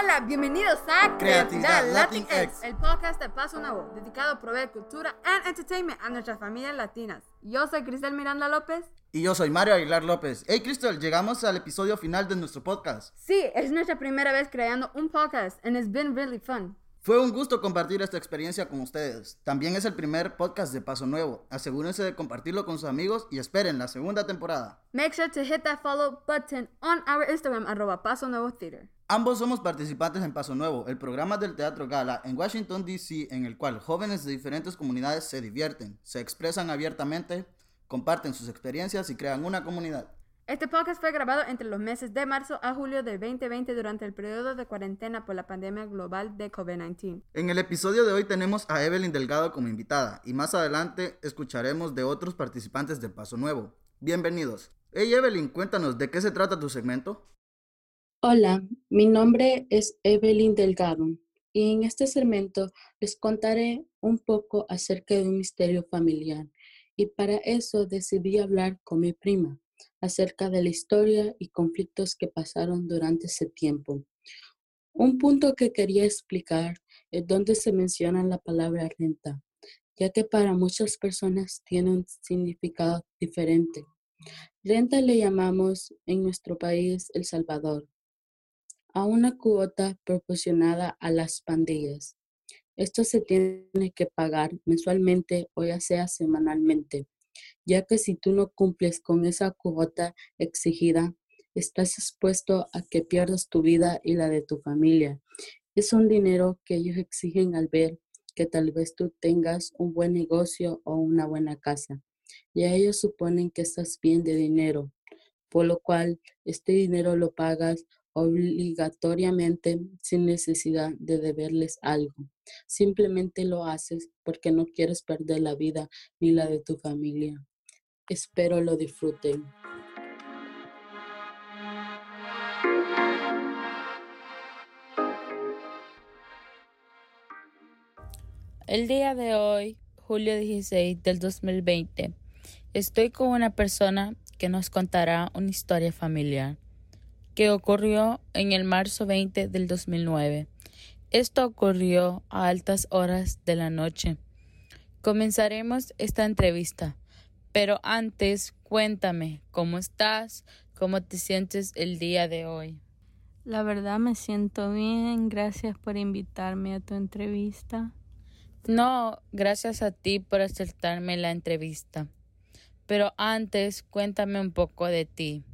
Hola, bienvenidos a Creatividad Latinx. el podcast de Paso Nuevo, dedicado a proveer cultura and entertainment a nuestras familias latinas. Yo soy Cristel Miranda López. Y yo soy Mario Aguilar López. Hey Cristel, llegamos al episodio final de nuestro podcast. Sí, es nuestra primera vez creando un podcast and it's been really fun. Fue un gusto compartir esta experiencia con ustedes. También es el primer podcast de Paso Nuevo. Asegúrense de compartirlo con sus amigos y esperen la segunda temporada. Make sure to hit that follow button on our Instagram, arroba Paso Nuevo Theater. Ambos somos participantes en Paso Nuevo, el programa del Teatro Gala en Washington, D.C., en el cual jóvenes de diferentes comunidades se divierten, se expresan abiertamente, comparten sus experiencias y crean una comunidad. Este podcast fue grabado entre los meses de marzo a julio de 2020 durante el periodo de cuarentena por la pandemia global de COVID-19. En el episodio de hoy tenemos a Evelyn Delgado como invitada y más adelante escucharemos de otros participantes de Paso Nuevo. Bienvenidos. Hey Evelyn, cuéntanos, ¿de qué se trata tu segmento? Hola, mi nombre es Evelyn Delgado y en este segmento les contaré un poco acerca de un misterio familiar y para eso decidí hablar con mi prima acerca de la historia y conflictos que pasaron durante ese tiempo. Un punto que quería explicar es donde se menciona la palabra renta, ya que para muchas personas tiene un significado diferente. Renta le llamamos en nuestro país El Salvador a una cuota proporcionada a las pandillas. Esto se tiene que pagar mensualmente o ya sea semanalmente ya que si tú no cumples con esa cuota exigida, estás expuesto a que pierdas tu vida y la de tu familia. Es un dinero que ellos exigen al ver que tal vez tú tengas un buen negocio o una buena casa. Y ellos suponen que estás bien de dinero, por lo cual este dinero lo pagas obligatoriamente sin necesidad de deberles algo. Simplemente lo haces porque no quieres perder la vida ni la de tu familia. Espero lo disfruten. El día de hoy, julio 16 del 2020, estoy con una persona que nos contará una historia familiar que ocurrió en el marzo 20 del 2009. Esto ocurrió a altas horas de la noche. Comenzaremos esta entrevista, pero antes cuéntame cómo estás, cómo te sientes el día de hoy. La verdad me siento bien, gracias por invitarme a tu entrevista. No, gracias a ti por aceptarme la entrevista. Pero antes cuéntame un poco de ti.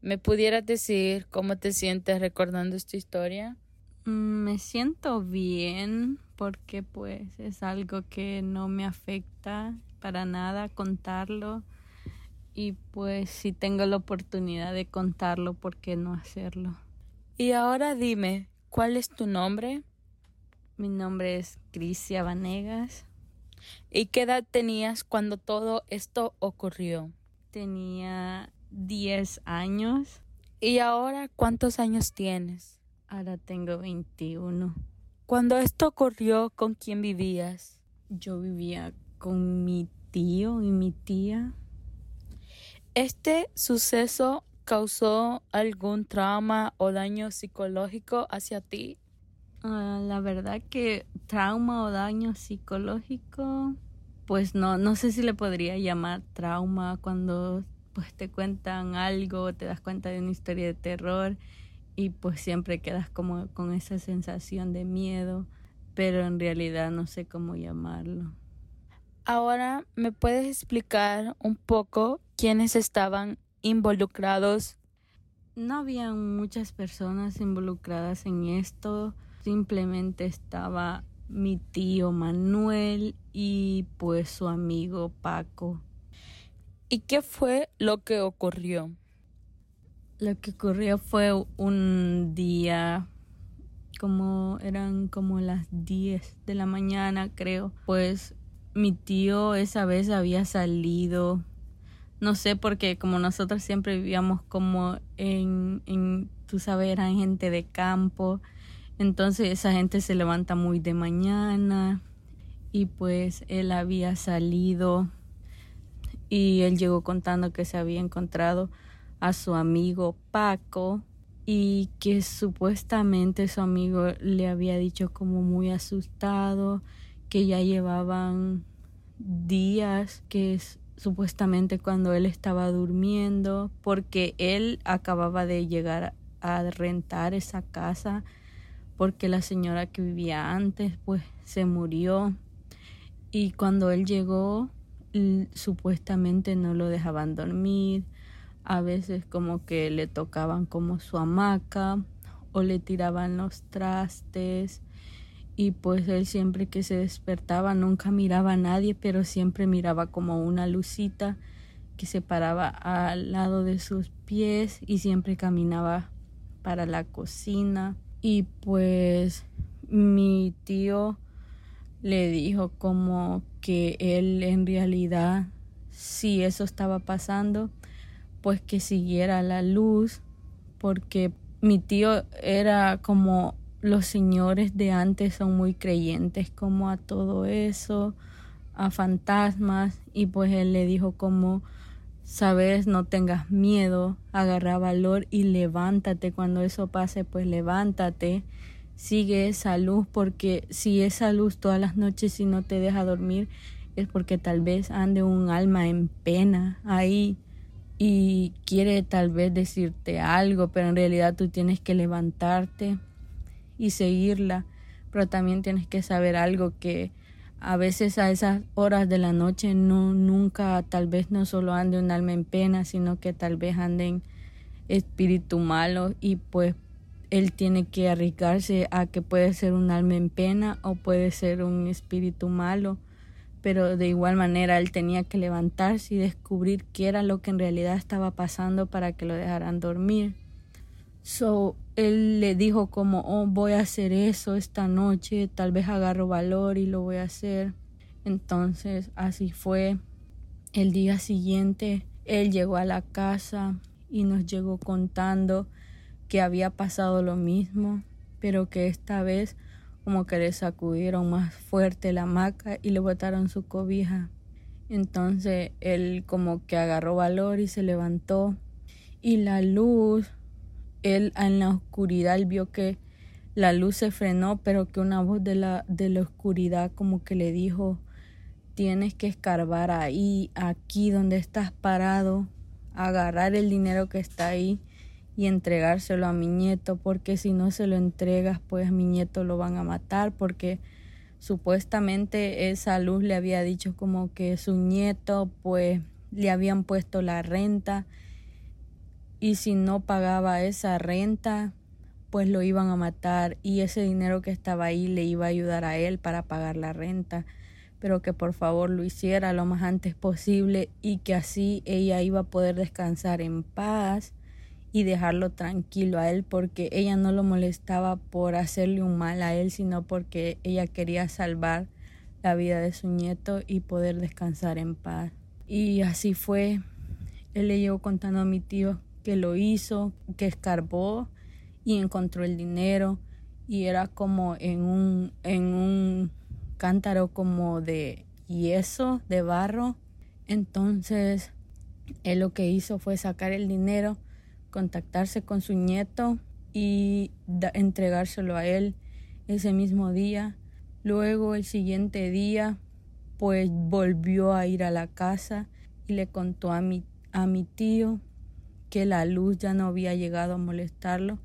¿Me pudieras decir cómo te sientes recordando esta historia? Mm, me siento bien porque pues es algo que no me afecta para nada contarlo y pues si tengo la oportunidad de contarlo, ¿por qué no hacerlo? Y ahora dime, ¿cuál es tu nombre? Mi nombre es Crisia Vanegas. ¿Y qué edad tenías cuando todo esto ocurrió? Tenía 10 años. ¿Y ahora cuántos años tienes? Ahora tengo 21. Cuando esto ocurrió, ¿con quién vivías? Yo vivía con mi tío y mi tía. ¿Este suceso causó algún trauma o daño psicológico hacia ti? Ah, la verdad que trauma o daño psicológico, pues no, no sé si le podría llamar trauma cuando pues te cuentan algo, te das cuenta de una historia de terror y pues siempre quedas como con esa sensación de miedo, pero en realidad no sé cómo llamarlo. Ahora, ¿me puedes explicar un poco quiénes estaban involucrados? No había muchas personas involucradas en esto, simplemente estaba mi tío Manuel y pues su amigo Paco. ¿Y qué fue lo que ocurrió? Lo que ocurrió fue un día como eran como las 10 de la mañana, creo. Pues mi tío esa vez había salido, no sé, porque como nosotros siempre vivíamos como en, en tú sabes, eran gente de campo, entonces esa gente se levanta muy de mañana y pues él había salido y él llegó contando que se había encontrado a su amigo Paco y que supuestamente su amigo le había dicho como muy asustado que ya llevaban días que supuestamente cuando él estaba durmiendo porque él acababa de llegar a rentar esa casa porque la señora que vivía antes pues se murió. Y cuando él llegó supuestamente no lo dejaban dormir. A veces como que le tocaban como su hamaca o le tiraban los trastes y pues él siempre que se despertaba nunca miraba a nadie, pero siempre miraba como una lucita que se paraba al lado de sus pies y siempre caminaba para la cocina. Y pues mi tío le dijo como que él en realidad si eso estaba pasando pues que siguiera la luz porque mi tío era como los señores de antes son muy creyentes como a todo eso, a fantasmas y pues él le dijo como sabes, no tengas miedo, agarra valor y levántate cuando eso pase, pues levántate, sigue esa luz porque si esa luz todas las noches y no te deja dormir es porque tal vez ande un alma en pena ahí y quiere tal vez decirte algo, pero en realidad tú tienes que levantarte y seguirla, pero también tienes que saber algo que a veces a esas horas de la noche no nunca tal vez no solo ande un alma en pena, sino que tal vez anden espíritu malo y pues él tiene que arriesgarse a que puede ser un alma en pena o puede ser un espíritu malo pero de igual manera él tenía que levantarse y descubrir qué era lo que en realidad estaba pasando para que lo dejaran dormir. So, él le dijo como, oh, voy a hacer eso esta noche, tal vez agarro valor y lo voy a hacer. Entonces, así fue. El día siguiente, él llegó a la casa y nos llegó contando que había pasado lo mismo, pero que esta vez como que le sacudieron más fuerte la hamaca y le botaron su cobija. Entonces él como que agarró valor y se levantó y la luz, él en la oscuridad vio que la luz se frenó, pero que una voz de la, de la oscuridad como que le dijo, tienes que escarbar ahí, aquí donde estás parado, agarrar el dinero que está ahí y entregárselo a mi nieto, porque si no se lo entregas, pues mi nieto lo van a matar, porque supuestamente esa luz le había dicho como que su nieto, pues le habían puesto la renta y si no pagaba esa renta, pues lo iban a matar y ese dinero que estaba ahí le iba a ayudar a él para pagar la renta, pero que por favor lo hiciera lo más antes posible y que así ella iba a poder descansar en paz y dejarlo tranquilo a él porque ella no lo molestaba por hacerle un mal a él, sino porque ella quería salvar la vida de su nieto y poder descansar en paz. Y así fue. Él le llegó contando a mi tío que lo hizo, que escarbó y encontró el dinero y era como en un en un cántaro como de yeso, de barro. Entonces, él lo que hizo fue sacar el dinero contactarse con su nieto y entregárselo a él ese mismo día. Luego el siguiente día pues volvió a ir a la casa y le contó a mi, a mi tío que la luz ya no había llegado a molestarlo,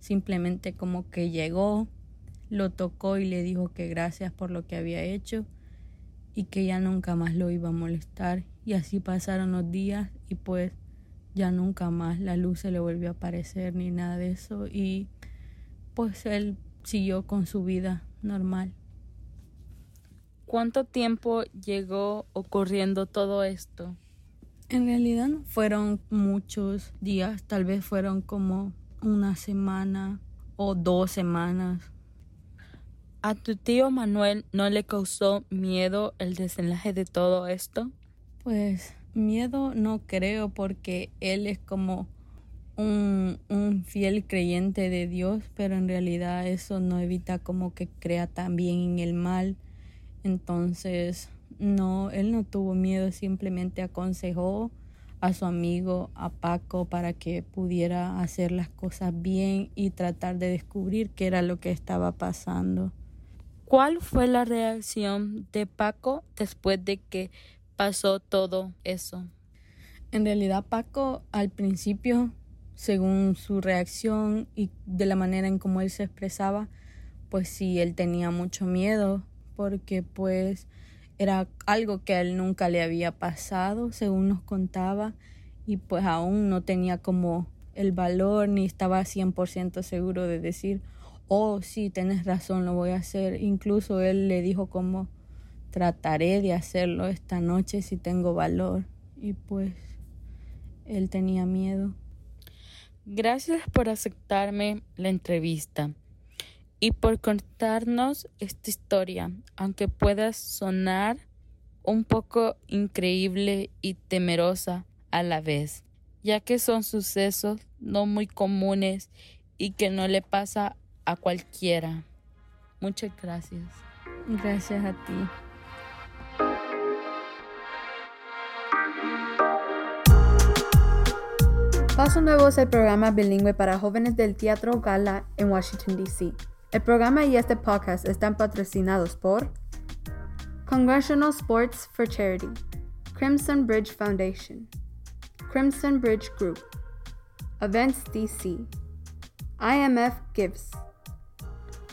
simplemente como que llegó, lo tocó y le dijo que gracias por lo que había hecho y que ya nunca más lo iba a molestar. Y así pasaron los días y pues ya nunca más la luz se le volvió a aparecer ni nada de eso y pues él siguió con su vida normal. ¿Cuánto tiempo llegó ocurriendo todo esto? En realidad no fueron muchos días, tal vez fueron como una semana o dos semanas. ¿A tu tío Manuel no le causó miedo el desenlace de todo esto? Pues Miedo no creo porque él es como un, un, fiel creyente de Dios, pero en realidad eso no evita como que crea también en el mal. Entonces, no, él no tuvo miedo, simplemente aconsejó a su amigo, a Paco, para que pudiera hacer las cosas bien y tratar de descubrir qué era lo que estaba pasando. ¿Cuál fue la reacción de Paco después de que pasó todo eso? En realidad Paco al principio, según su reacción y de la manera en cómo él se expresaba, pues sí, él tenía mucho miedo porque pues era algo que a él nunca le había pasado, según nos contaba, y pues aún no tenía como el valor ni estaba 100% seguro de decir, oh, sí, tienes razón, lo voy a hacer. Incluso él le dijo como, trataré de hacerlo esta noche si tengo valor. Y pues él tenía miedo. Gracias por aceptarme la entrevista y por contarnos esta historia, aunque pueda sonar un poco increíble y temerosa a la vez, ya que son sucesos no muy comunes y que no le pasa a cualquiera. Muchas gracias. Gracias a ti. Paso Nuevo es el programa bilingüe para jóvenes del Teatro Gala en Washington, D.C. El programa y este podcast están patrocinados por Congressional Sports for Charity, Crimson Bridge Foundation, Crimson Bridge Group, Events DC, IMF Gives,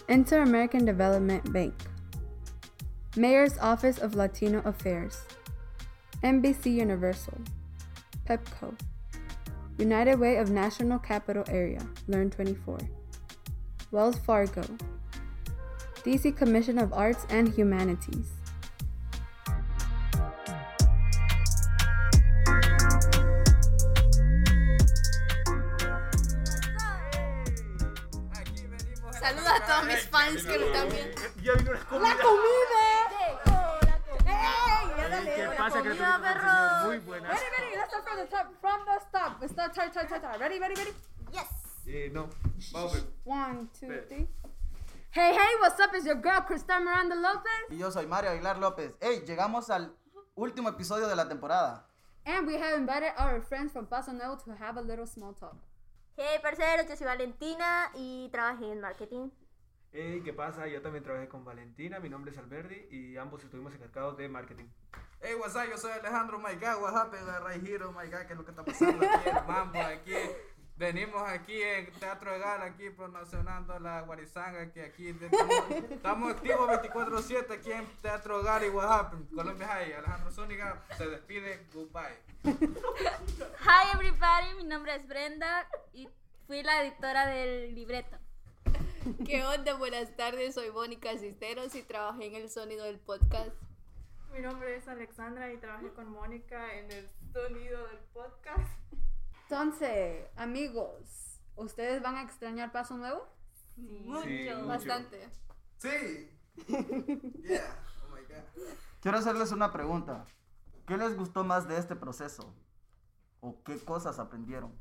Inter American Development Bank, Mayor's Office of Latino Affairs, NBC Universal, PEPCO, United Way of National Capital Area, Learn 24, Wells Fargo, DC Commission of Arts and Humanities. Saluda a todos mis fans que lo están viendo. Ya vino la comida. ¡La comida! ¡Ey! Ya dale, ¿Qué la pasa, comida, criatura? perro. Muy buenas. Ready, ready, let's start from the top. From the stop. Let's start, start, start, start, start. Ready, ready, ready? Eh, no. Vamos. One, two, Espera. three. Hey, hey, what's up? It's your girl, Cristal Miranda Lopez. Y yo soy Mario Aguilar López. Hey, llegamos al último episodio de la temporada. And we have invited our friends from Paso Nuevo to have a little small talk. Hey, parceros, yo soy Valentina y trabajé en marketing. Hey, ¿qué pasa? Yo también trabajé con Valentina, mi nombre es Alberdi y ambos estuvimos encargados de marketing. Hey, what's up? Yo soy Alejandro, my God, what happened? Right here, my God, ¿qué es lo que está pasando aquí? Mambo aquí. Venimos aquí en Teatro de Gala, aquí promocionando la guarizanga, que aquí estamos, estamos activos 24-7 aquí en Teatro de Gala y what happened? Colombia High, Alejandro Zúñiga se despide, goodbye. Hi, everybody. Mi nombre es Brenda y fui la editora del libreto. ¿Qué onda? Buenas tardes, soy Mónica Cisteros y trabajé en el sonido del podcast. Mi nombre es Alexandra y trabajé con Mónica en el sonido del podcast. Entonces, amigos, ¿ustedes van a extrañar Paso Nuevo? Mucho. Sí, mucho. Bastante. Sí. Yeah, oh my God. Quiero hacerles una pregunta. ¿Qué les gustó más de este proceso? ¿O qué cosas aprendieron?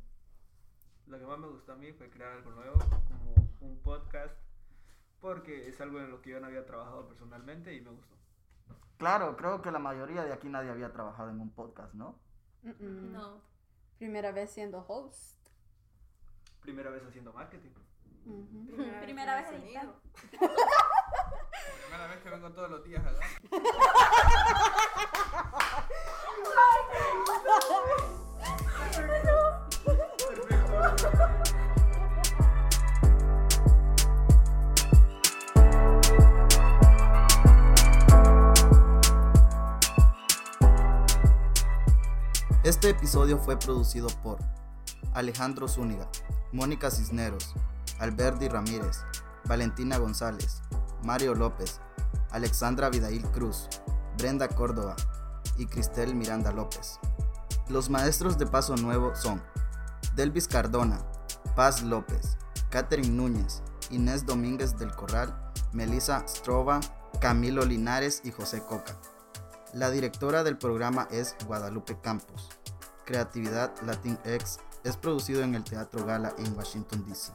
Lo que más me gustó a mí fue crear algo nuevo, como un podcast, porque es algo en lo que yo no había trabajado personalmente y me gustó. Claro, creo que la mayoría de aquí nadie había trabajado en un podcast, ¿no? No. Primera vez siendo host. Primera vez haciendo marketing. Ujú. Primera vez editando. Primera vez que vengo todos los días, ¿verdad? Este episodio fue producido por Alejandro Zúñiga, Mónica Cisneros, Alberdi Ramírez, Valentina González, Mario López, Alexandra Vidail Cruz, Brenda Córdoba y Cristel Miranda López. Los maestros de Paso Nuevo son Delvis Cardona, Paz López, Catherine Núñez, Inés Domínguez del Corral, Melissa Strova, Camilo Linares y José Coca. La directora del programa es Guadalupe Campos. Creatividad Latinx es producido en el Teatro Gala en Washington, D.C.